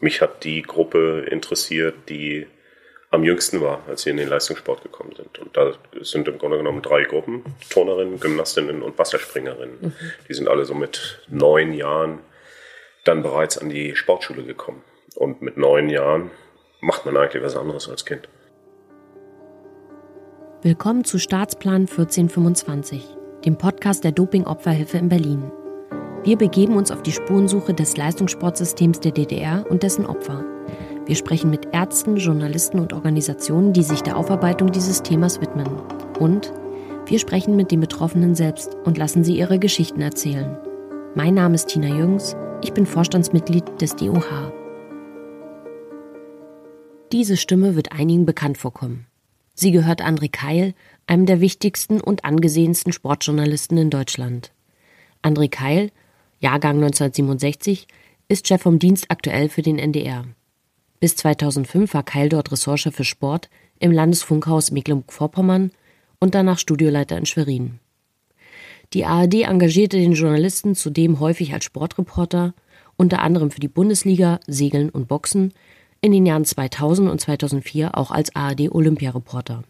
Mich hat die Gruppe interessiert, die am jüngsten war, als sie in den Leistungssport gekommen sind. Und da sind im Grunde genommen drei Gruppen, Turnerinnen, Gymnastinnen und Wasserspringerinnen. Mhm. Die sind alle so mit neun Jahren dann bereits an die Sportschule gekommen. Und mit neun Jahren macht man eigentlich was anderes als Kind. Willkommen zu Staatsplan 1425, dem Podcast der Doping-Opferhilfe in Berlin. Wir begeben uns auf die Spurensuche des Leistungssportsystems der DDR und dessen Opfer. Wir sprechen mit Ärzten, Journalisten und Organisationen, die sich der Aufarbeitung dieses Themas widmen. Und wir sprechen mit den Betroffenen selbst und lassen sie ihre Geschichten erzählen. Mein Name ist Tina Jüngs, ich bin Vorstandsmitglied des DOH. Diese Stimme wird einigen bekannt vorkommen. Sie gehört André Keil, einem der wichtigsten und angesehensten Sportjournalisten in Deutschland. André Keil, Jahrgang 1967, ist Chef vom Dienst aktuell für den NDR. Bis 2005 war Keil dort Ressortchef für Sport im Landesfunkhaus Mecklenburg-Vorpommern und danach Studioleiter in Schwerin. Die ARD engagierte den Journalisten zudem häufig als Sportreporter, unter anderem für die Bundesliga, Segeln und Boxen, in den Jahren 2000 und 2004 auch als ARD-Olympiareporter.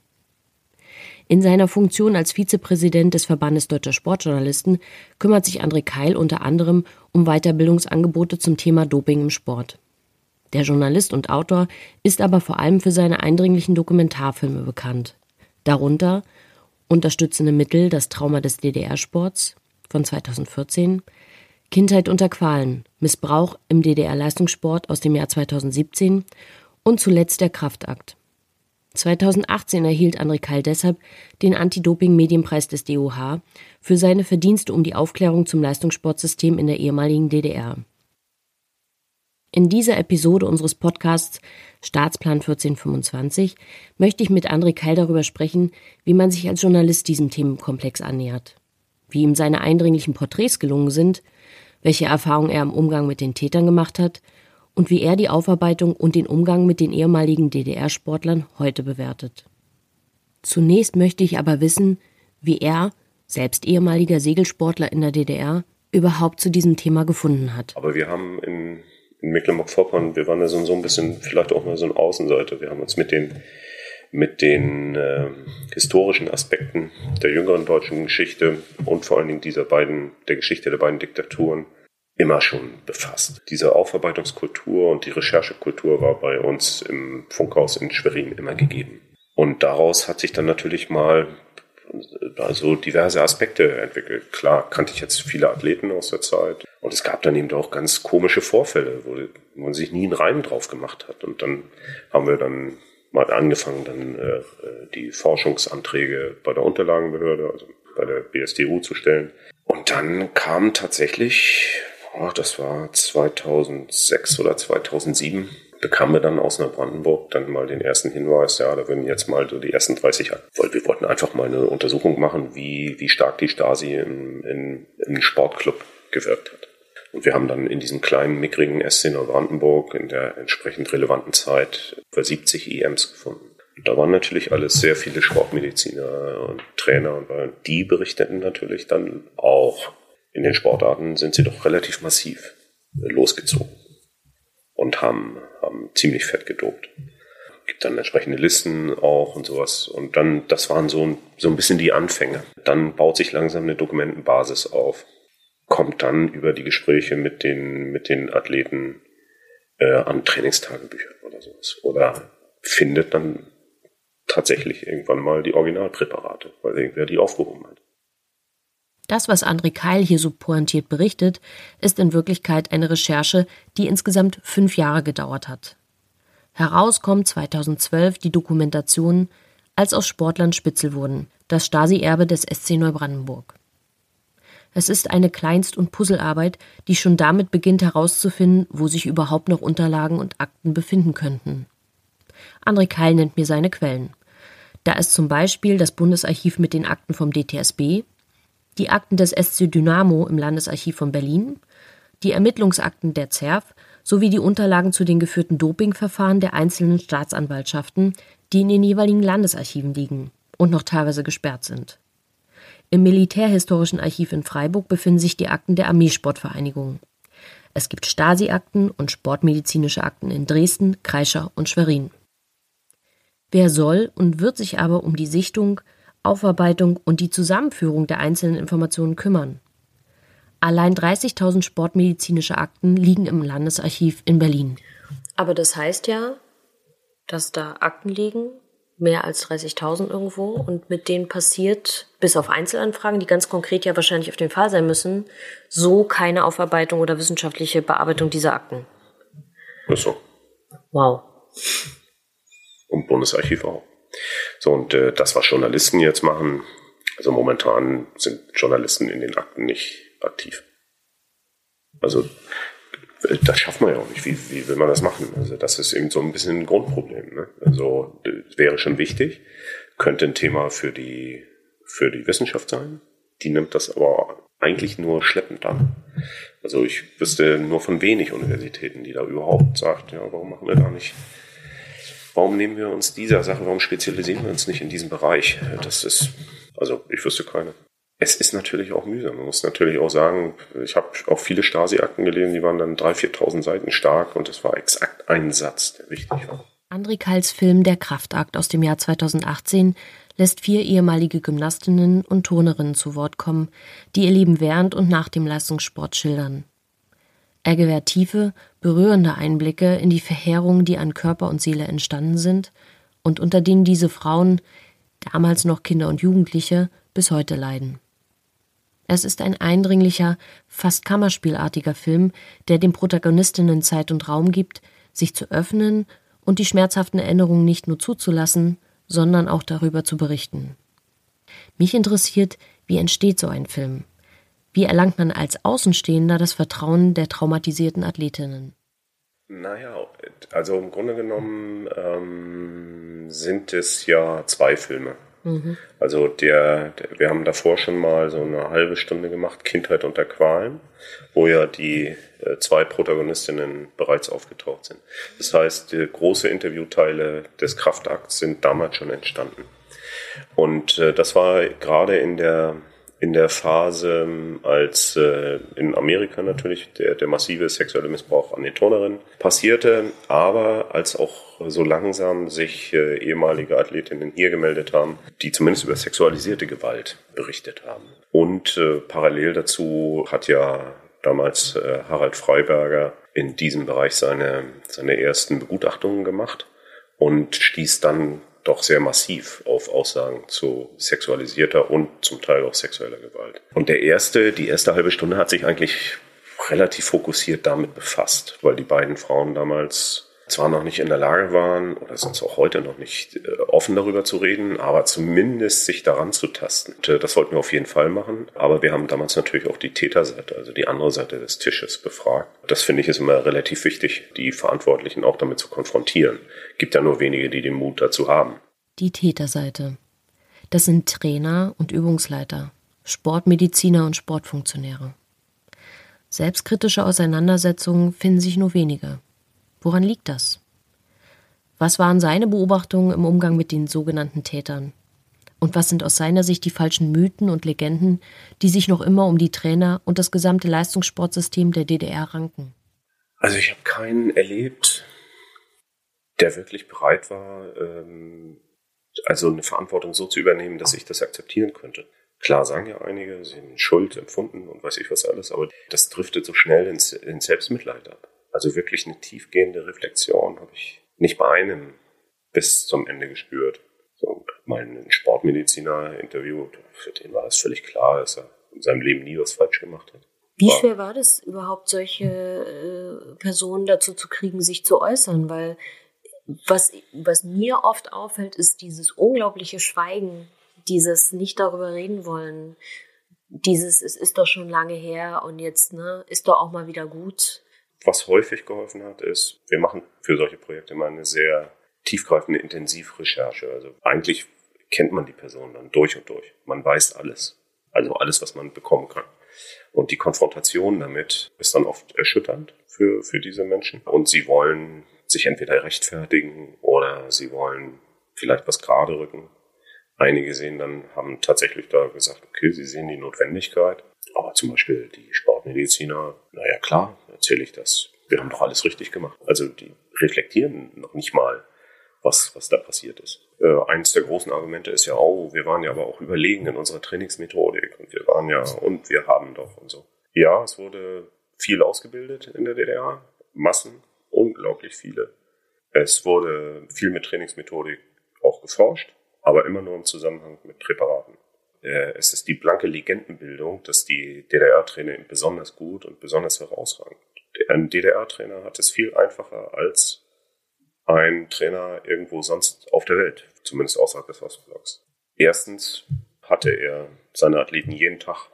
In seiner Funktion als Vizepräsident des Verbandes Deutscher Sportjournalisten kümmert sich André Keil unter anderem um Weiterbildungsangebote zum Thema Doping im Sport. Der Journalist und Autor ist aber vor allem für seine eindringlichen Dokumentarfilme bekannt. Darunter Unterstützende Mittel, das Trauma des DDR-Sports von 2014, Kindheit unter Qualen, Missbrauch im DDR-Leistungssport aus dem Jahr 2017 und zuletzt der Kraftakt. 2018 erhielt André Keil deshalb den Anti-Doping-Medienpreis des DOH für seine Verdienste um die Aufklärung zum Leistungssportsystem in der ehemaligen DDR. In dieser Episode unseres Podcasts Staatsplan 1425 möchte ich mit André Keil darüber sprechen, wie man sich als Journalist diesem Themenkomplex annähert, wie ihm seine eindringlichen Porträts gelungen sind, welche Erfahrungen er im Umgang mit den Tätern gemacht hat und wie er die Aufarbeitung und den Umgang mit den ehemaligen DDR-Sportlern heute bewertet. Zunächst möchte ich aber wissen, wie er, selbst ehemaliger Segelsportler in der DDR, überhaupt zu diesem Thema gefunden hat. Aber wir haben in in Mecklenburg-Vorpommern, wir waren da so, so ein bisschen, vielleicht auch mal so ein Außenseiter. Wir haben uns mit den, mit den äh, historischen Aspekten der jüngeren deutschen Geschichte und vor allen Dingen dieser beiden, der Geschichte der beiden Diktaturen immer schon befasst. Diese Aufarbeitungskultur und die Recherchekultur war bei uns im Funkhaus in Schwerin immer gegeben. Und daraus hat sich dann natürlich mal also diverse Aspekte entwickelt. Klar kannte ich jetzt viele Athleten aus der Zeit. Und es gab dann eben auch ganz komische Vorfälle, wo man sich nie einen Reim drauf gemacht hat. Und dann haben wir dann mal angefangen, dann äh, die Forschungsanträge bei der Unterlagenbehörde, also bei der BSDU zu stellen. Und dann kam tatsächlich, oh, das war 2006 oder 2007, bekamen wir dann aus Neubrandenburg dann mal den ersten Hinweis, ja, da würden jetzt mal so die ersten 30, weil wir wollten einfach mal eine Untersuchung machen, wie, wie stark die Stasi im, im, im Sportclub gewirkt hat. Und wir haben dann in diesem kleinen, mickrigen SC Neubrandenburg in der entsprechend relevanten Zeit über 70 EMs gefunden. Und da waren natürlich alles sehr viele Sportmediziner und Trainer und die berichteten natürlich dann auch, in den Sportarten sind sie doch relativ massiv losgezogen und haben, haben ziemlich fett gedopt. Gibt dann entsprechende Listen auch und sowas. Und dann, das waren so ein, so ein bisschen die Anfänge. Dann baut sich langsam eine Dokumentenbasis auf. Kommt dann über die Gespräche mit den, mit den Athleten äh, an Trainingstagebücher oder sowas. Oder findet dann tatsächlich irgendwann mal die Originalpräparate, weil irgendwer die aufgehoben hat. Das, was André Keil hier so pointiert berichtet, ist in Wirklichkeit eine Recherche, die insgesamt fünf Jahre gedauert hat. Heraus kommt 2012 die Dokumentation Als aus Sportlern Spitzel wurden, das Stasi-Erbe des SC Neubrandenburg. Es ist eine Kleinst- und Puzzlearbeit, die schon damit beginnt herauszufinden, wo sich überhaupt noch Unterlagen und Akten befinden könnten. André Keil nennt mir seine Quellen. Da ist zum Beispiel das Bundesarchiv mit den Akten vom DTSB, die Akten des SC Dynamo im Landesarchiv von Berlin, die Ermittlungsakten der ZERF sowie die Unterlagen zu den geführten Dopingverfahren der einzelnen Staatsanwaltschaften, die in den jeweiligen Landesarchiven liegen und noch teilweise gesperrt sind. Im Militärhistorischen Archiv in Freiburg befinden sich die Akten der Armeesportvereinigung. Es gibt Stasi-Akten und sportmedizinische Akten in Dresden, Kreischer und Schwerin. Wer soll und wird sich aber um die Sichtung, Aufarbeitung und die Zusammenführung der einzelnen Informationen kümmern? Allein 30.000 sportmedizinische Akten liegen im Landesarchiv in Berlin. Aber das heißt ja, dass da Akten liegen, mehr als 30.000 irgendwo, und mit denen passiert, bis auf Einzelanfragen, die ganz konkret ja wahrscheinlich auf den Fall sein müssen, so keine Aufarbeitung oder wissenschaftliche Bearbeitung dieser Akten. Ist so. Wow. Und Bundesarchiv auch. So, und äh, das, was Journalisten jetzt machen, also momentan sind Journalisten in den Akten nicht aktiv. Also das schafft man ja auch nicht. Wie, wie will man das machen? Also das ist eben so ein bisschen ein Grundproblem. Ne? Also wäre schon wichtig, könnte ein Thema für die für die Wissenschaft sein. Die nimmt das aber eigentlich nur schleppend an. Also ich wüsste nur von wenig Universitäten, die da überhaupt sagt, ja, warum machen wir da nicht? Warum nehmen wir uns dieser Sache, warum spezialisieren wir uns nicht in diesem Bereich? Das ist, also ich wüsste keine. Es ist natürlich auch mühsam. Man muss natürlich auch sagen, ich habe auch viele Stasi-Akten gelesen, die waren dann 3.000, 4.000 Seiten stark und das war exakt ein Satz, der wichtig war. André Kals Film Der Kraftakt aus dem Jahr 2018 lässt vier ehemalige Gymnastinnen und Turnerinnen zu Wort kommen, die ihr Leben während und nach dem Leistungssport schildern. Er gewährt tiefe, berührende Einblicke in die Verheerungen, die an Körper und Seele entstanden sind und unter denen diese Frauen, damals noch Kinder und Jugendliche, bis heute leiden. Es ist ein eindringlicher, fast kammerspielartiger Film, der den Protagonistinnen Zeit und Raum gibt, sich zu öffnen und die schmerzhaften Erinnerungen nicht nur zuzulassen, sondern auch darüber zu berichten. Mich interessiert, wie entsteht so ein Film? Wie erlangt man als Außenstehender das Vertrauen der traumatisierten Athletinnen? Naja, also im Grunde genommen ähm, sind es ja zwei Filme. Mhm. Also der, der, wir haben davor schon mal so eine halbe Stunde gemacht, Kindheit unter Qualen, wo ja die äh, zwei Protagonistinnen bereits aufgetaucht sind. Das heißt, die große Interviewteile des Kraftakts sind damals schon entstanden. Und äh, das war gerade in der in der Phase, als äh, in Amerika natürlich der, der massive sexuelle Missbrauch an den Turnerinnen passierte, aber als auch so langsam sich äh, ehemalige Athletinnen hier gemeldet haben, die zumindest über sexualisierte Gewalt berichtet haben. Und äh, parallel dazu hat ja damals äh, Harald Freiberger in diesem Bereich seine, seine ersten Begutachtungen gemacht und stieß dann doch sehr massiv auf Aussagen zu sexualisierter und zum Teil auch sexueller Gewalt. Und der erste, die erste halbe Stunde hat sich eigentlich relativ fokussiert damit befasst, weil die beiden Frauen damals zwar noch nicht in der Lage waren oder sind es auch heute noch nicht äh, offen darüber zu reden, aber zumindest sich daran zu tasten. Das wollten wir auf jeden Fall machen. Aber wir haben damals natürlich auch die Täterseite, also die andere Seite des Tisches befragt. Das finde ich ist immer relativ wichtig, die Verantwortlichen auch damit zu konfrontieren. Gibt ja nur wenige, die den Mut dazu haben. Die Täterseite. Das sind Trainer und Übungsleiter, Sportmediziner und Sportfunktionäre. Selbstkritische Auseinandersetzungen finden sich nur wenige. Woran liegt das? Was waren seine Beobachtungen im Umgang mit den sogenannten Tätern? Und was sind aus seiner Sicht die falschen Mythen und Legenden, die sich noch immer um die Trainer und das gesamte Leistungssportsystem der DDR ranken? Also ich habe keinen erlebt, der wirklich bereit war, ähm, also eine Verantwortung so zu übernehmen, dass ich das akzeptieren könnte. Klar sagen ja einige, sie haben Schuld empfunden und weiß ich was alles, aber das driftet so schnell ins, ins Selbstmitleid ab. Also wirklich eine tiefgehende Reflexion habe ich nicht bei einem bis zum Ende gespürt. So, mal ein Sportmediziner interviewt, für den war es völlig klar, dass er in seinem Leben nie was falsch gemacht hat. Wie schwer war das überhaupt, solche äh, Personen dazu zu kriegen, sich zu äußern? Weil was, was mir oft auffällt, ist dieses unglaubliche Schweigen, dieses nicht darüber reden wollen, dieses, es ist doch schon lange her und jetzt, ne, ist doch auch mal wieder gut. Was häufig geholfen hat, ist, wir machen für solche Projekte mal eine sehr tiefgreifende Intensivrecherche. Also eigentlich kennt man die Person dann durch und durch. Man weiß alles. Also alles, was man bekommen kann. Und die Konfrontation damit ist dann oft erschütternd für, für diese Menschen. Und sie wollen sich entweder rechtfertigen oder sie wollen vielleicht was gerade rücken. Einige sehen dann, haben tatsächlich da gesagt, okay, sie sehen die Notwendigkeit. Aber zum Beispiel die Sportmediziner, naja klar, erzähle ich das. Wir haben doch alles richtig gemacht. Also die reflektieren noch nicht mal, was, was da passiert ist. Äh, eins der großen Argumente ist ja, oh, wir waren ja aber auch überlegen in unserer Trainingsmethodik und wir waren ja, und wir haben doch und so. Ja, es wurde viel ausgebildet in der DDR, Massen, unglaublich viele. Es wurde viel mit Trainingsmethodik auch geforscht, aber immer nur im Zusammenhang mit Präparaten. Äh, es ist die blanke Legendenbildung, dass die DDR-Trainer besonders gut und besonders herausragend. Ein DDR-Trainer hat es viel einfacher als ein Trainer irgendwo sonst auf der Welt, zumindest außerhalb des Ostblocks. Erstens hatte er seine Athleten jeden Tag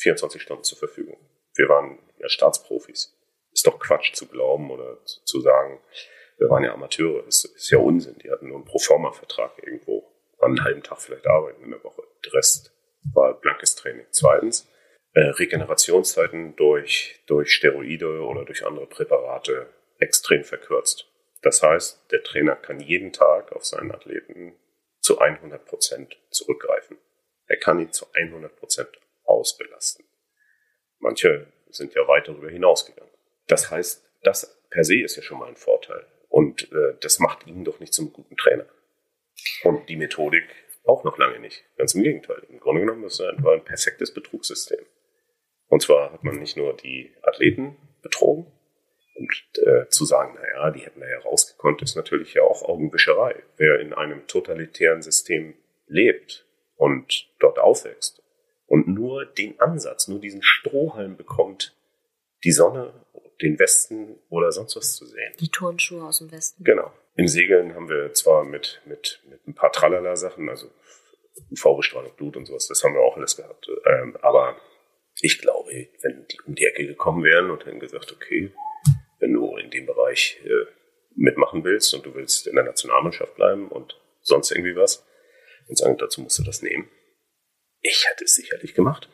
24 Stunden zur Verfügung. Wir waren ja Staatsprofis. Ist doch Quatsch zu glauben oder zu sagen, wir waren ja Amateure. Das ist ja Unsinn. Die hatten nur einen Proforma-Vertrag irgendwo. einen halben Tag vielleicht arbeiten in der Woche. Der Rest war blankes Training. Zweitens, äh, Regenerationszeiten durch, durch Steroide oder durch andere Präparate extrem verkürzt. Das heißt, der Trainer kann jeden Tag auf seinen Athleten zu 100 Prozent zurückgreifen. Er kann ihn zu 100 Prozent ausbelasten. Manche sind ja weit darüber hinausgegangen. Das heißt, das per se ist ja schon mal ein Vorteil. Und äh, das macht ihn doch nicht zum guten Trainer. Und die Methodik auch noch lange nicht. Ganz im Gegenteil. Im Grunde genommen ist es ein, ein perfektes Betrugssystem. Und zwar hat man nicht nur die Athleten betrogen, und äh, zu sagen, naja, die hätten da ja rausgekonnt, ist natürlich ja auch Augenwischerei. Wer in einem totalitären System lebt und dort aufwächst und nur den Ansatz, nur diesen Strohhalm bekommt, die Sonne, den Westen oder sonst was zu sehen. Die Turnschuhe aus dem Westen. Genau. Im Segeln haben wir zwar mit, mit, mit ein paar Tralala-Sachen, also UV-Bestrahlung, Blut und sowas, das haben wir auch alles gehabt. Ähm, aber ich glaube, wenn die um die Ecke gekommen wären und hätten gesagt, okay, wenn du in dem Bereich äh, mitmachen willst und du willst in der Nationalmannschaft bleiben und sonst irgendwie was und sagen, dazu musst du das nehmen. Ich hätte es sicherlich gemacht.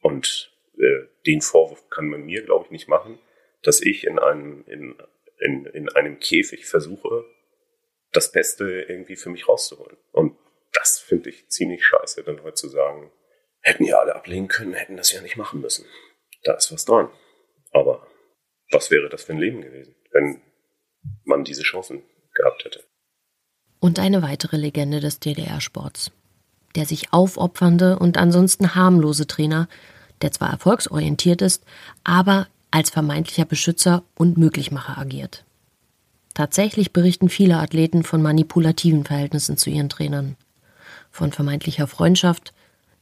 Und äh, den Vorwurf kann man mir, glaube ich, nicht machen, dass ich in einem, in, in, in einem Käfig versuche, das Beste irgendwie für mich rauszuholen. Und das finde ich ziemlich scheiße, dann heute zu sagen, hätten ja alle ablehnen können, hätten das ja nicht machen müssen. Da ist was dran. Aber was wäre das für ein Leben gewesen, wenn man diese Chancen gehabt hätte? Und eine weitere Legende des DDR-Sports. Der sich aufopfernde und ansonsten harmlose Trainer, der zwar erfolgsorientiert ist, aber als vermeintlicher Beschützer und Möglichmacher agiert. Tatsächlich berichten viele Athleten von manipulativen Verhältnissen zu ihren Trainern. Von vermeintlicher Freundschaft,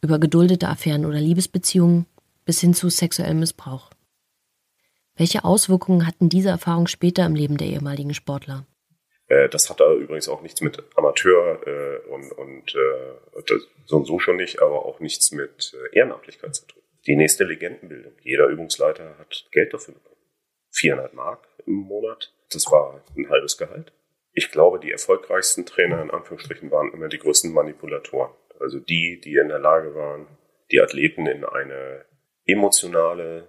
über geduldete Affären oder Liebesbeziehungen bis hin zu sexuellem Missbrauch. Welche Auswirkungen hatten diese Erfahrungen später im Leben der ehemaligen Sportler? Äh, das hat da übrigens auch nichts mit Amateur äh, und, und äh, so und so schon nicht, aber auch nichts mit Ehrenamtlichkeit zu tun. Die nächste Legendenbildung. Jeder Übungsleiter hat Geld dafür bekommen. 400 Mark im Monat. Das war ein halbes Gehalt. Ich glaube, die erfolgreichsten Trainer in Anführungsstrichen waren immer die größten Manipulatoren. Also die, die in der Lage waren, die Athleten in eine emotionale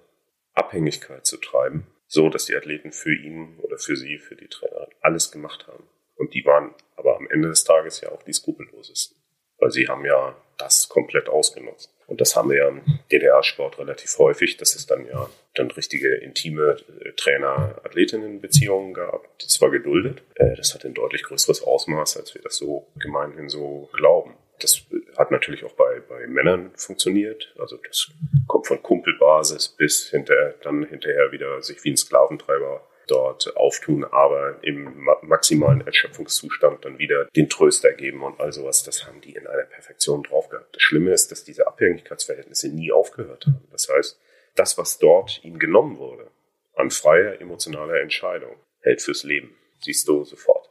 Abhängigkeit zu treiben, so dass die Athleten für ihn oder für sie, für die Trainer alles gemacht haben. Und die waren aber am Ende des Tages ja auch die skrupellosesten, weil sie haben ja das komplett ausgenutzt. Und das haben wir ja im DDR-Sport relativ häufig, dass es dann ja dann richtige intime äh, Trainer-Athletinnen-Beziehungen gab. Das war geduldet. Äh, das hat ein deutlich größeres Ausmaß, als wir das so gemeinhin so glauben. Das hat natürlich auch bei, bei Männern funktioniert. Also das kommt von Kumpelbasis bis hinter, dann hinterher wieder sich wie ein Sklaventreiber dort auftun, aber im maximalen Erschöpfungszustand dann wieder den Tröster geben und all sowas. Das haben die in einer Perfektion drauf gehabt. Das Schlimme ist, dass diese Abhängigkeitsverhältnisse nie aufgehört haben. Das heißt, das, was dort ihm genommen wurde, an freier emotionaler Entscheidung, hält fürs Leben. Siehst du sofort.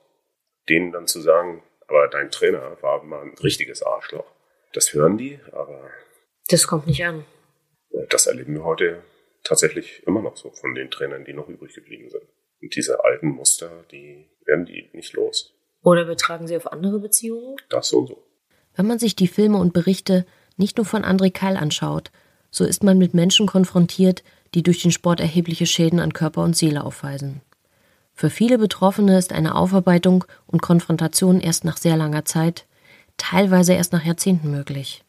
Denen dann zu sagen, aber dein Trainer war mal ein richtiges Arschloch. Das hören die, aber. Das kommt nicht an. Das erleben wir heute tatsächlich immer noch so von den Trainern, die noch übrig geblieben sind. Und diese alten Muster, die werden die nicht los. Oder übertragen sie auf andere Beziehungen? Das und so. Wenn man sich die Filme und Berichte nicht nur von André Keil anschaut, so ist man mit Menschen konfrontiert, die durch den Sport erhebliche Schäden an Körper und Seele aufweisen. Für viele Betroffene ist eine Aufarbeitung und Konfrontation erst nach sehr langer Zeit, teilweise erst nach Jahrzehnten möglich.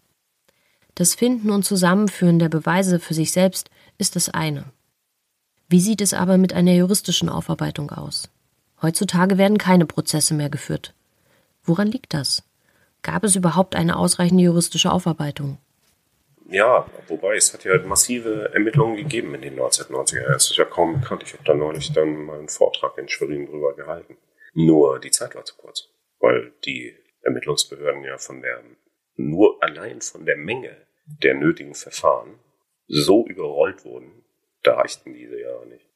Das Finden und Zusammenführen der Beweise für sich selbst ist das eine. Wie sieht es aber mit einer juristischen Aufarbeitung aus? Heutzutage werden keine Prozesse mehr geführt. Woran liegt das? Gab es überhaupt eine ausreichende juristische Aufarbeitung? Ja, wobei es hat ja massive Ermittlungen gegeben in den 1990er Jahren. Das ist ja kaum bekannt. Ich habe da neulich dann mal einen Vortrag in Schwerin drüber gehalten. Nur die Zeit war zu kurz, weil die Ermittlungsbehörden ja von der, nur allein von der Menge der nötigen Verfahren so überrollt wurden, da reichten diese Jahre nicht.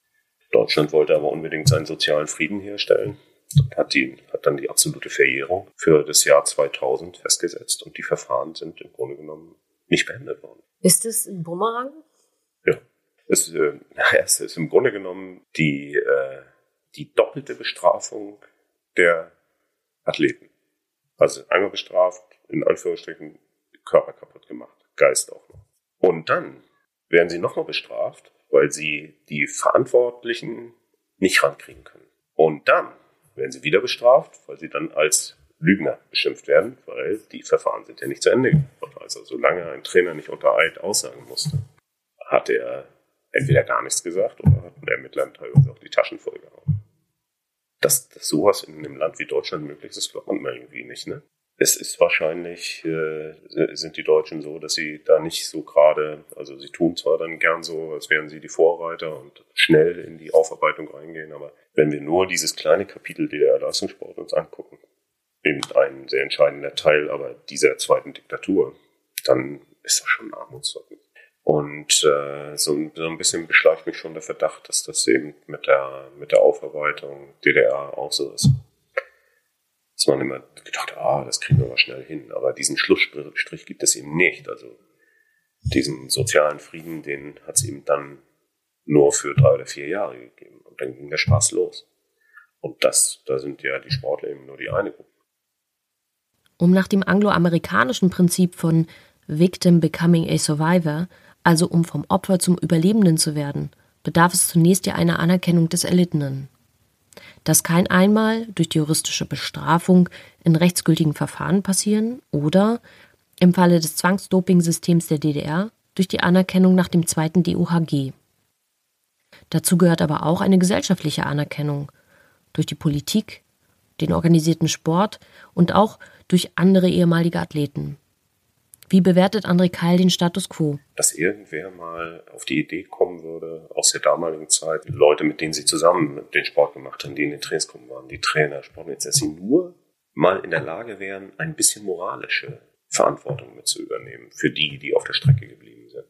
Deutschland wollte aber unbedingt seinen sozialen Frieden herstellen und hat, die, hat dann die absolute Verjährung für das Jahr 2000 festgesetzt und die Verfahren sind im Grunde genommen nicht beendet worden. Ist es ein Bumerang? Ja. Es, äh, es ist im Grunde genommen die, äh, die doppelte Bestrafung der Athleten. Also einmal bestraft, in Anführungsstrichen Körper kaputt gemacht, Geist auch noch. Und dann werden sie nochmal bestraft, weil sie die Verantwortlichen nicht rankriegen können. Und dann werden sie wieder bestraft, weil sie dann als Lügner beschimpft werden, weil die Verfahren sind ja nicht zu Ende gebracht. Also solange ein Trainer nicht unter Eid aussagen musste, hat er entweder gar nichts gesagt oder hat der Ermittler teilweise auch die Taschen vollgehauen. Dass, dass sowas in einem Land wie Deutschland möglich ist, glaubt man irgendwie nicht, ne? Es ist wahrscheinlich, äh, sind die Deutschen so, dass sie da nicht so gerade, also sie tun zwar dann gern so, als wären sie die Vorreiter und schnell in die Aufarbeitung reingehen, aber wenn wir nur dieses kleine Kapitel der Leistungssport uns angucken, eben ein sehr entscheidender Teil aber dieser zweiten Diktatur, dann ist das schon Armutszeugnis. Und äh, so, so ein bisschen beschleicht mich schon der Verdacht, dass das eben mit der, mit der Aufarbeitung DDR auch so ist. Dass man immer gedacht ah, das kriegen wir mal schnell hin. Aber diesen Schlussstrich gibt es eben nicht. Also diesen sozialen Frieden, den hat es eben dann nur für drei oder vier Jahre gegeben. Und dann ging der Spaß los. Und das, da sind ja die Sportler eben nur die eine Gruppe. Um nach dem angloamerikanischen Prinzip von Victim Becoming a Survivor, also um vom Opfer zum Überlebenden zu werden, bedarf es zunächst ja einer Anerkennung des Erlittenen. Das kann einmal durch die juristische Bestrafung in rechtsgültigen Verfahren passieren oder im Falle des Zwangsdoping-Systems der DDR durch die Anerkennung nach dem zweiten DOHG. Dazu gehört aber auch eine gesellschaftliche Anerkennung durch die Politik, den organisierten Sport und auch durch andere ehemalige Athleten. Wie bewertet André Keil den Status quo? Dass irgendwer mal auf die Idee kommen würde, aus der damaligen Zeit, Leute, mit denen sie zusammen den Sport gemacht haben, die in den Trainingsgruppen waren, die Trainer, Sportmediziner, dass sie nur mal in der Lage wären, ein bisschen moralische Verantwortung mit zu übernehmen für die, die auf der Strecke geblieben sind.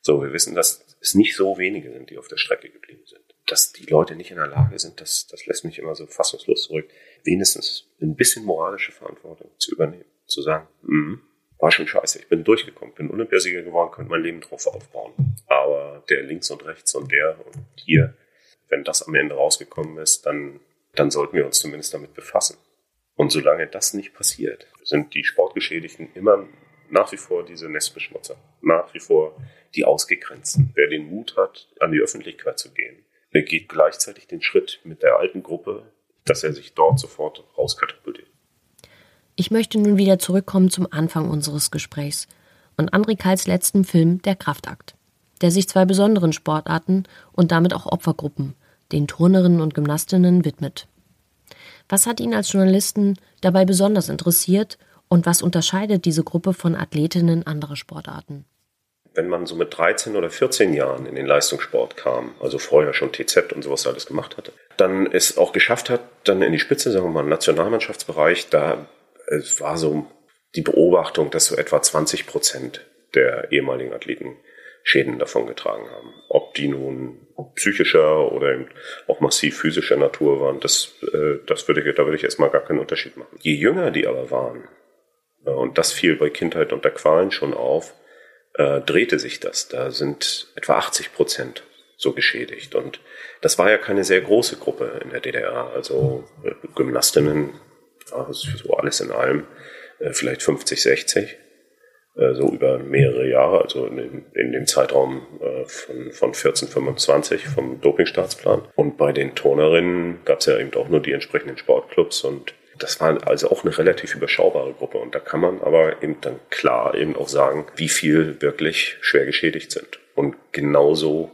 So, wir wissen, dass es nicht so wenige sind, die auf der Strecke geblieben sind. Dass die Leute nicht in der Lage sind, das, das lässt mich immer so fassungslos zurück wenigstens ein bisschen moralische Verantwortung zu übernehmen. Zu sagen, mm, war schon scheiße, ich bin durchgekommen, bin Olympiasieger geworden, könnte mein Leben drauf aufbauen. Aber der links und rechts und der und hier, wenn das am Ende rausgekommen ist, dann, dann sollten wir uns zumindest damit befassen. Und solange das nicht passiert, sind die Sportgeschädigten immer nach wie vor diese Nestbeschmutzer, nach wie vor die Ausgegrenzten. Wer den Mut hat, an die Öffentlichkeit zu gehen, der geht gleichzeitig den Schritt mit der alten Gruppe dass er sich dort sofort rauskatapultiert. Ich möchte nun wieder zurückkommen zum Anfang unseres Gesprächs und André Kals letzten Film Der Kraftakt, der sich zwei besonderen Sportarten und damit auch Opfergruppen, den Turnerinnen und Gymnastinnen, widmet. Was hat ihn als Journalisten dabei besonders interessiert und was unterscheidet diese Gruppe von Athletinnen anderer Sportarten? wenn man so mit 13 oder 14 Jahren in den Leistungssport kam, also vorher schon TZ und sowas alles gemacht hatte, dann es auch geschafft hat, dann in die Spitze, sagen wir mal, Nationalmannschaftsbereich, da es war so die Beobachtung, dass so etwa 20 Prozent der ehemaligen Athleten Schäden davongetragen haben. Ob die nun psychischer oder auch massiv physischer Natur waren, das, äh, das würde ich, da würde ich erstmal gar keinen Unterschied machen. Je jünger die aber waren, äh, und das fiel bei Kindheit unter Qualen schon auf, äh, drehte sich das. Da sind etwa 80 Prozent so geschädigt. Und das war ja keine sehr große Gruppe in der DDR. Also Gymnastinnen, ja, so alles in allem, äh, vielleicht 50, 60 äh, so über mehrere Jahre, also in, dem Zeitraum äh, von, von 14, 25 vom Dopingstaatsplan. Und bei den Turnerinnen gab es ja eben auch nur die entsprechenden Sportclubs und Das war also auch eine relativ überschaubare Gruppe. Und da kann man aber eben dann klar eben auch sagen, wie viel wirklich schwer geschädigt sind. Und genauso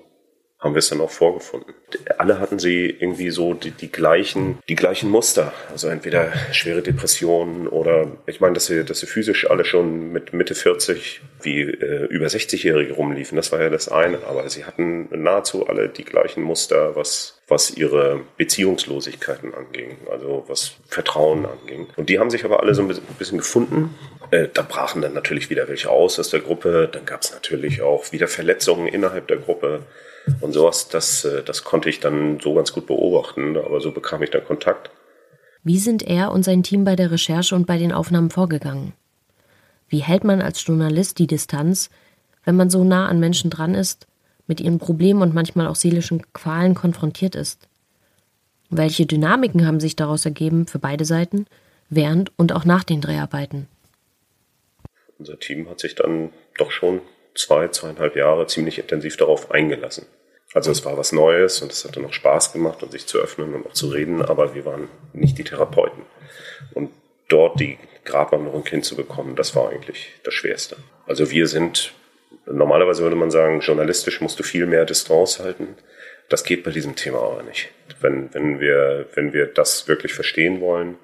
haben wir es dann auch vorgefunden. Alle hatten sie irgendwie so die, die gleichen, die gleichen Muster. Also entweder schwere Depressionen oder ich meine, dass sie, dass sie physisch alle schon mit Mitte 40 wie äh, über 60-Jährige rumliefen. Das war ja das eine. Aber sie hatten nahezu alle die gleichen Muster, was, was ihre Beziehungslosigkeiten anging, also was Vertrauen anging. Und die haben sich aber alle so ein bisschen gefunden. Äh, da brachen dann natürlich wieder welche aus aus der Gruppe. Dann gab es natürlich auch wieder Verletzungen innerhalb der Gruppe. Und sowas, das, äh, das konnte ich dann so ganz gut beobachten, aber so bekam ich dann Kontakt. Wie sind er und sein Team bei der Recherche und bei den Aufnahmen vorgegangen? Wie hält man als Journalist die Distanz, wenn man so nah an Menschen dran ist, mit ihren Problemen und manchmal auch seelischen Qualen konfrontiert ist? Welche Dynamiken haben sich daraus ergeben für beide Seiten, während und auch nach den Dreharbeiten? Unser Team hat sich dann doch schon zwei, zweieinhalb Jahre ziemlich intensiv darauf eingelassen. Also es war was Neues und es hatte noch Spaß gemacht und sich zu öffnen und auch zu reden, aber wir waren nicht die Therapeuten. Und dort die Grabwanderung hinzubekommen, das war eigentlich das Schwerste. Also wir sind, normalerweise würde man sagen, journalistisch musst du viel mehr Distanz halten. Das geht bei diesem Thema aber nicht. Wenn, wenn, wir, wenn wir das wirklich verstehen wollen,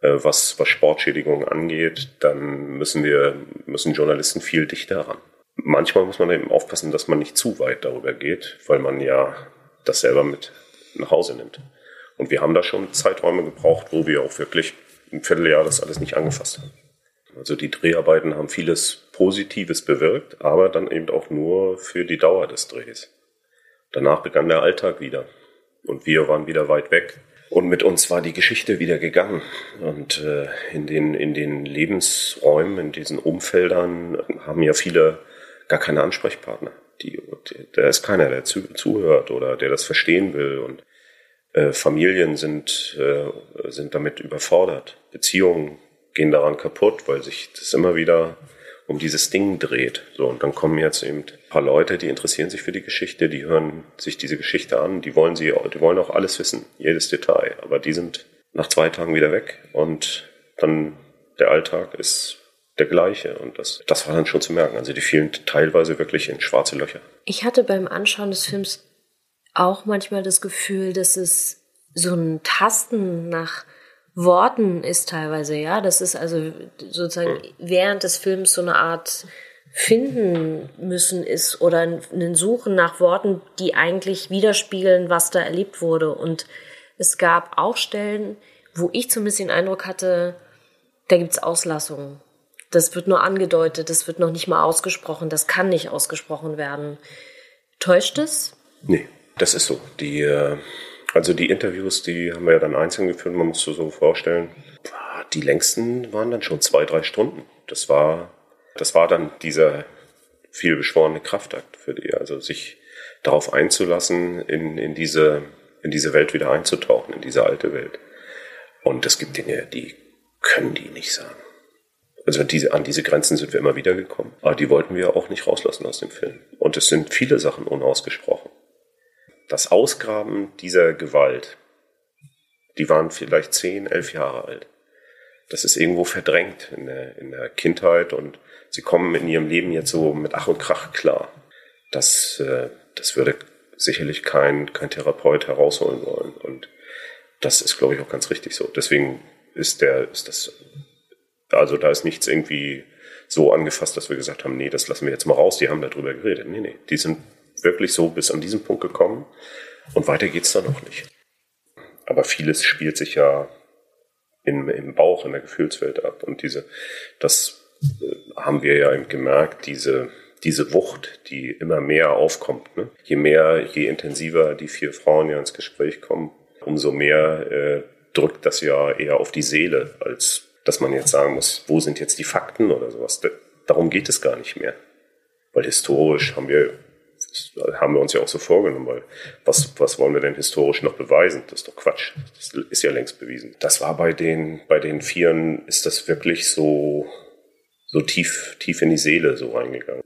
äh, was, was Sportschädigungen angeht, dann müssen wir, müssen Journalisten viel dichter ran manchmal muss man eben aufpassen, dass man nicht zu weit darüber geht, weil man ja das selber mit nach Hause nimmt. Und wir haben da schon Zeiträume gebraucht, wo wir auch wirklich ein Vierteljahr das alles nicht angefasst haben. Also die Dreharbeiten haben vieles Positives bewirkt, aber dann eben auch nur für die Dauer des Drehs. Danach begann der Alltag wieder und wir waren wieder weit weg. Und mit uns war die Geschichte wieder gegangen. Und äh, in, den, in den Lebensräumen, in diesen Umfeldern haben ja viele gar keine Ansprechpartner. Die, da ist keiner, der zu, zuhört oder der das verstehen will. Und äh, Familien sind, äh, sind damit überfordert. Beziehungen gehen daran kaputt, weil sich das immer wieder um dieses Ding dreht. So, und dann kommen jetzt eben ein paar Leute, die interessieren sich für die Geschichte, die hören sich diese Geschichte an, die wollen sie, die wollen auch alles wissen, jedes Detail. Aber die sind nach zwei Tagen wieder weg und dann der Alltag ist der gleiche. Und das, das war dann schon zu merken. Also die fielen teilweise wirklich in schwarze Löcher. Ich hatte beim Anschauen des Films auch manchmal das Gefühl, dass es so ein Tasten nach Worten ist teilweise, ja. Das ist also sozusagen mhm. während des Films so eine Art finden müssen ist oder ein Suchen nach Worten, die eigentlich widerspiegeln, was da erlebt wurde. Und es gab auch Stellen, wo ich zumindest den Eindruck hatte, da gibt's Auslassungen. Das wird nur angedeutet, das wird noch nicht mal ausgesprochen, das kann nicht ausgesprochen werden. Täuscht es? Nee, das ist so. Die, äh, also die Interviews, die haben wir ja dann einzeln geführt, man muss sich so vorstellen. Die längsten waren dann schon zwei, drei Stunden. Das war, das war dann dieser vielbeschworene Kraftakt für die, also sich darauf einzulassen, in, in diese, in diese Welt wieder einzutauchen, in diese alte Welt. Und es gibt Dinge, die können die nicht sagen. Also diese, an diese Grenzen sind wir immer wieder gekommen. Aber die wollten wir auch nicht rauslassen aus dem Film. Und es sind viele Sachen unausgesprochen. Das Ausgraben dieser Gewalt, die waren vielleicht zehn, elf Jahre alt. Das ist irgendwo verdrängt in der, in der Kindheit und sie kommen in ihrem Leben jetzt so mit Ach und Krach klar. Das, äh, das würde sicherlich kein, kein Therapeut herausholen wollen. Und das ist, glaube ich, auch ganz richtig so. Deswegen ist der, ist das also da ist nichts irgendwie so angefasst, dass wir gesagt haben, nee, das lassen wir jetzt mal raus, die haben darüber geredet. Nee, nee, die sind wirklich so bis an diesen Punkt gekommen und weiter geht's da noch nicht. Aber vieles spielt sich ja in, im Bauch, in der Gefühlswelt ab. Und diese, das äh, haben wir ja eben gemerkt, diese, diese Wucht, die immer mehr aufkommt. Ne? Je mehr, je intensiver die vier Frauen ja ins Gespräch kommen, umso mehr äh, drückt das ja eher auf die Seele als dass man jetzt sagen muss, wo sind jetzt die Fakten oder sowas. Darum geht es gar nicht mehr. Weil historisch haben wir, haben wir uns ja auch so vorgenommen, weil was, was wollen wir denn historisch noch beweisen? Das ist doch Quatsch. Das ist ja längst bewiesen. Das war bei den, bei den Vieren ist das wirklich so, so tief, tief in die Seele so reingegangen.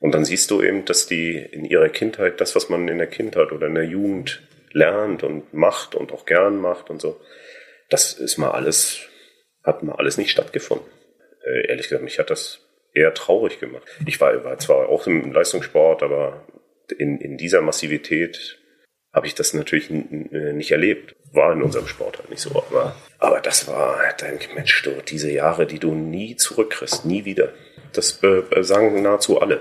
Und dann siehst du eben, dass die in ihrer Kindheit, das, was man in der Kindheit oder in der Jugend lernt und macht und auch gern macht und so, das ist mal alles, hat mal alles nicht stattgefunden. Äh, ehrlich gesagt, mich hat das eher traurig gemacht. Ich war, war zwar auch im Leistungssport, aber in, in dieser Massivität habe ich das natürlich nicht erlebt. War in unserem Sport halt nicht so. Aber, aber das war, denke Mensch, du, diese Jahre, die du nie zurückkriegst, nie wieder. Das äh, sagen nahezu alle.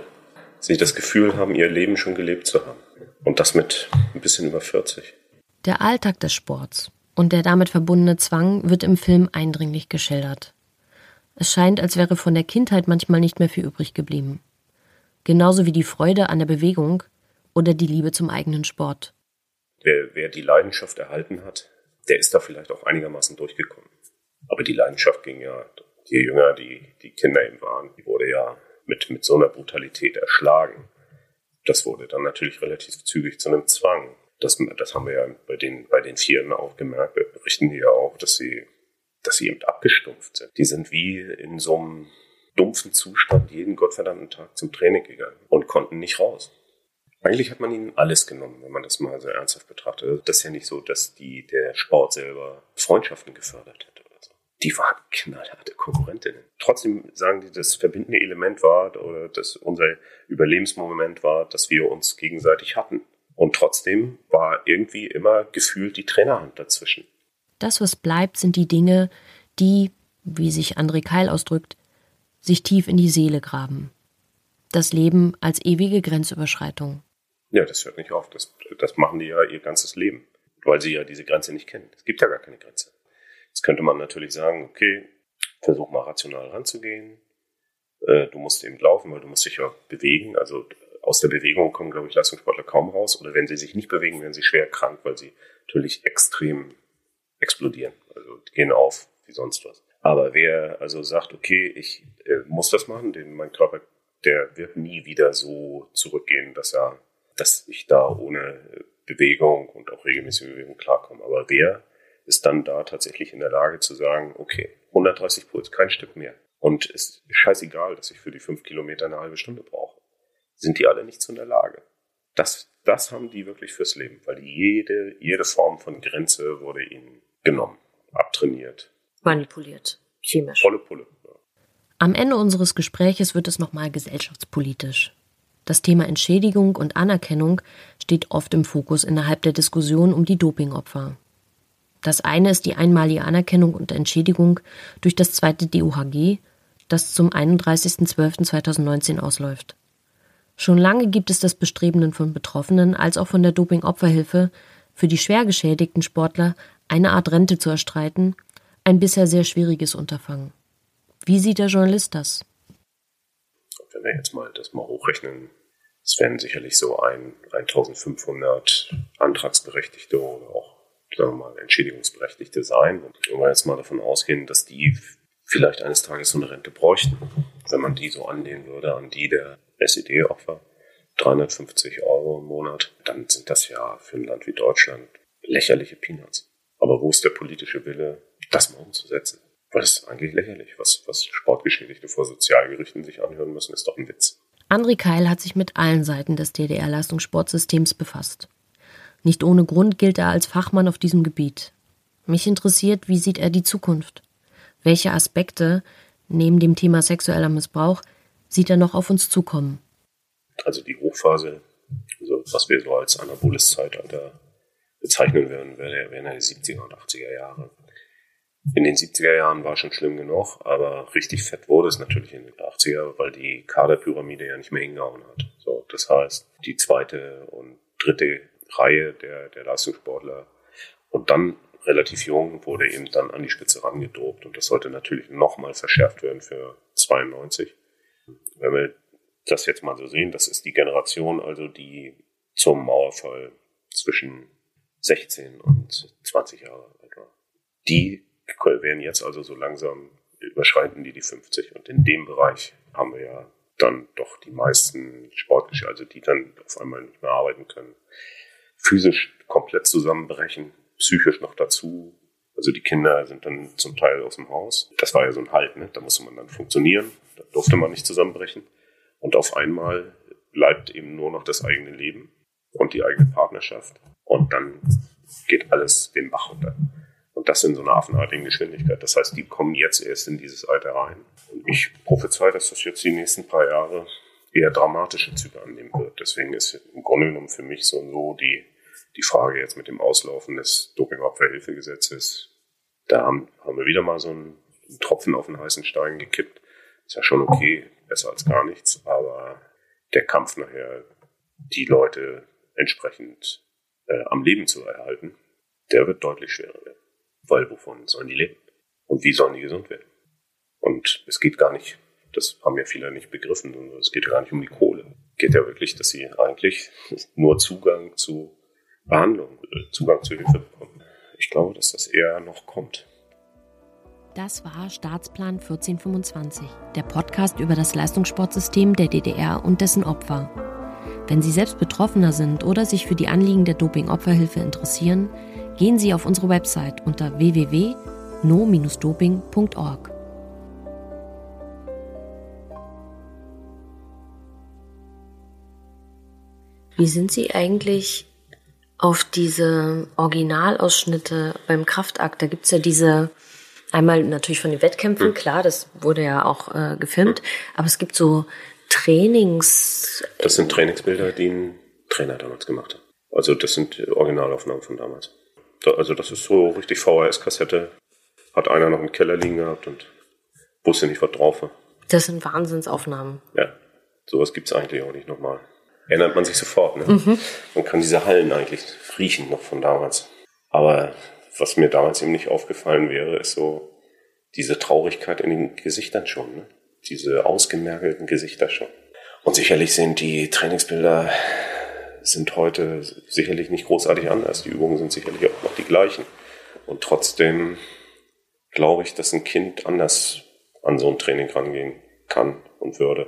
Sie das Gefühl haben, ihr Leben schon gelebt zu haben. Und das mit ein bisschen über 40. Der Alltag des Sports und der damit verbundene Zwang wird im Film eindringlich geschildert. Es scheint, als wäre von der Kindheit manchmal nicht mehr viel übrig geblieben. Genauso wie die Freude an der Bewegung oder die Liebe zum eigenen Sport. Wer, wer die Leidenschaft erhalten hat, der ist da vielleicht auch einigermaßen durchgekommen. Aber die Leidenschaft ging ja, je jünger die, die Kinder eben waren, die wurde ja mit, mit so einer Brutalität erschlagen. Das wurde dann natürlich relativ zügig zu einem Zwang. Das, das haben wir ja bei den, bei den Vieren auch gemerkt. Wir berichten die ja auch, dass sie, dass sie eben abgestumpft sind. Die sind wie in so einem dumpfen Zustand jeden gottverdammten Tag zum Training gegangen und konnten nicht raus. Eigentlich hat man ihnen alles genommen, wenn man das mal so ernsthaft betrachtet. Das ist ja nicht so, dass die, der Sport selber Freundschaften gefördert hätte oder so. Die waren knallharte Konkurrentinnen. Trotzdem sagen die, das verbindende Element war, oder das unser Überlebensmoment war, dass wir uns gegenseitig hatten. Und trotzdem war irgendwie immer gefühlt die Trainerhand dazwischen. Das, was bleibt, sind die Dinge, die, wie sich André Keil ausdrückt, sich tief in die Seele graben. Das Leben als ewige Grenzüberschreitung. Ja, das hört nicht auf. Das, das machen die ja ihr ganzes Leben, weil sie ja diese Grenze nicht kennen. Es gibt ja gar keine Grenze. Jetzt könnte man natürlich sagen, okay, versuch mal rational ranzugehen. Äh, du musst eben laufen, weil du musst dich ja bewegen. Also aus der Bewegung kommen, glaube ich, Leistungssportler kaum raus. Oder wenn sie sich nicht bewegen, werden sie schwer krank, weil sie natürlich extrem explodieren. Also gehen auf wie sonst was. Aber wer also sagt, okay, ich äh, muss das machen, denn mein Körper, der wird nie wieder so zurückgehen, dass er dass ich da ohne Bewegung und auch regelmäßige Bewegung klarkomme. Aber wer ist dann da tatsächlich in der Lage zu sagen, okay, 130 Puls, kein Stück mehr. Und es ist scheißegal, dass ich für die fünf Kilometer eine halbe Stunde brauche. Sind die alle nicht so in der Lage. Das, das haben die wirklich fürs Leben, weil jede, jede Form von Grenze wurde ihnen genommen, abtrainiert. Manipuliert, chemisch. Volle Pulle. Ja. Am Ende unseres Gespräches wird es nochmal gesellschaftspolitisch. Das Thema Entschädigung und Anerkennung steht oft im Fokus innerhalb der Diskussion um die Dopingopfer. Das eine ist die einmalige Anerkennung und Entschädigung durch das zweite DUHG, das zum 31.12.2019 ausläuft. Schon lange gibt es das Bestreben von Betroffenen als auch von der Dopingopferhilfe, für die schwer geschädigten Sportler eine Art Rente zu erstreiten, ein bisher sehr schwieriges Unterfangen. Wie sieht der Journalist das? Wenn wir jetzt mal das mal hochrechnen, es werden sicherlich so ein, 1500 Antragsberechtigte oder auch, sagen wir mal, Entschädigungsberechtigte sein. Und wenn wir jetzt mal davon ausgehen, dass die vielleicht eines Tages so eine Rente bräuchten, wenn man die so anlehnen würde an die der SED-Opfer, 350 Euro im Monat, dann sind das ja für ein Land wie Deutschland lächerliche Peanuts. Aber wo ist der politische Wille, das mal umzusetzen? Weil das ist eigentlich lächerlich. Was, was Sportgeschädigte vor Sozialgerichten sich anhören müssen, ist doch ein Witz. André Keil hat sich mit allen Seiten des DDR-Leistungssportsystems befasst. Nicht ohne Grund gilt er als Fachmann auf diesem Gebiet. Mich interessiert, wie sieht er die Zukunft? Welche Aspekte, neben dem Thema sexueller Missbrauch, sieht er noch auf uns zukommen? Also die Hochphase, also was wir so als anaboles Zeitalter bezeichnen würden, wären ja die 70er und 80er Jahre. In den 70er Jahren war schon schlimm genug, aber richtig fett wurde es natürlich in den 80er, weil die Kaderpyramide ja nicht mehr hingehauen hat. So, das heißt, die zweite und dritte Reihe der, der Leistungssportler und dann relativ jung wurde eben dann an die Spitze rangedobt und das sollte natürlich nochmal verschärft werden für 92. Wenn wir das jetzt mal so sehen, das ist die Generation, also die zum Mauerfall zwischen 16 und 20 Jahre alt war. Die werden jetzt also so langsam überschreiten die die 50 und in dem Bereich haben wir ja dann doch die meisten Sportgeschäfte, also die dann auf einmal nicht mehr arbeiten können, physisch komplett zusammenbrechen, psychisch noch dazu. Also die Kinder sind dann zum Teil aus dem Haus. Das war ja so ein Halt, ne? da musste man dann funktionieren, da durfte man nicht zusammenbrechen. Und auf einmal bleibt eben nur noch das eigene Leben und die eigene Partnerschaft. Und dann geht alles den Bach runter. Und das in so einer affenartigen Geschwindigkeit. Das heißt, die kommen jetzt erst in dieses Alter rein. Und ich prophezei, dass das jetzt die nächsten paar Jahre eher dramatische Züge annehmen wird. Deswegen ist im Grunde genommen für mich so und so die, die Frage jetzt mit dem Auslaufen des Dopingopferhilfegesetzes. Da haben, haben wir wieder mal so einen, Tropfen auf den heißen Stein gekippt. Ist ja schon okay, besser als gar nichts, aber der Kampf nachher, die Leute entsprechend äh, am Leben zu erhalten, der wird deutlich schwerer werden. Weil wovon sollen die leben? Und wie sollen die gesund werden? Und es geht gar nicht das haben ja viele nicht begriffen. Es geht gar nicht um die Kohle. Geht ja wirklich, dass sie eigentlich nur Zugang zu Behandlung, äh, Zugang zu Hilfe bekommen. Ich glaube, dass das eher noch kommt. Das war Staatsplan 1425, der Podcast über das Leistungssportsystem der DDR und dessen Opfer. Wenn Sie selbst Betroffener sind oder sich für die Anliegen der Doping-Opferhilfe interessieren, gehen Sie auf unsere Website unter www.no-doping.org. Wie sind Sie eigentlich auf diese Originalausschnitte beim Kraftakt? Da gibt's ja diese, einmal natürlich von den Wettkämpfen, hm. klar, das wurde ja auch äh, gefilmt, hm. aber es gibt so Trainings. Das sind Trainingsbilder, die ein Trainer damals gemacht hat. Also das sind Originalaufnahmen von damals. Da, also das ist so richtig VHS-Kassette. Hat einer noch im Keller liegen gehabt und wusste nicht, was drauf war. Das sind Wahnsinnsaufnahmen. Ja, sowas gibt's eigentlich auch nicht nochmal erinnert man sich sofort. Ne? Mhm. Man kann diese Hallen eigentlich riechen noch von damals. Aber was mir damals eben nicht aufgefallen wäre, ist so diese Traurigkeit in den Gesichtern schon. Ne? Diese ausgemergelten Gesichter schon. Und sicherlich sind die Trainingsbilder sind heute sicherlich nicht großartig anders. Die Übungen sind sicherlich auch noch die gleichen. Und trotzdem glaube ich, dass ein Kind anders an so ein Training rangehen kann und würde.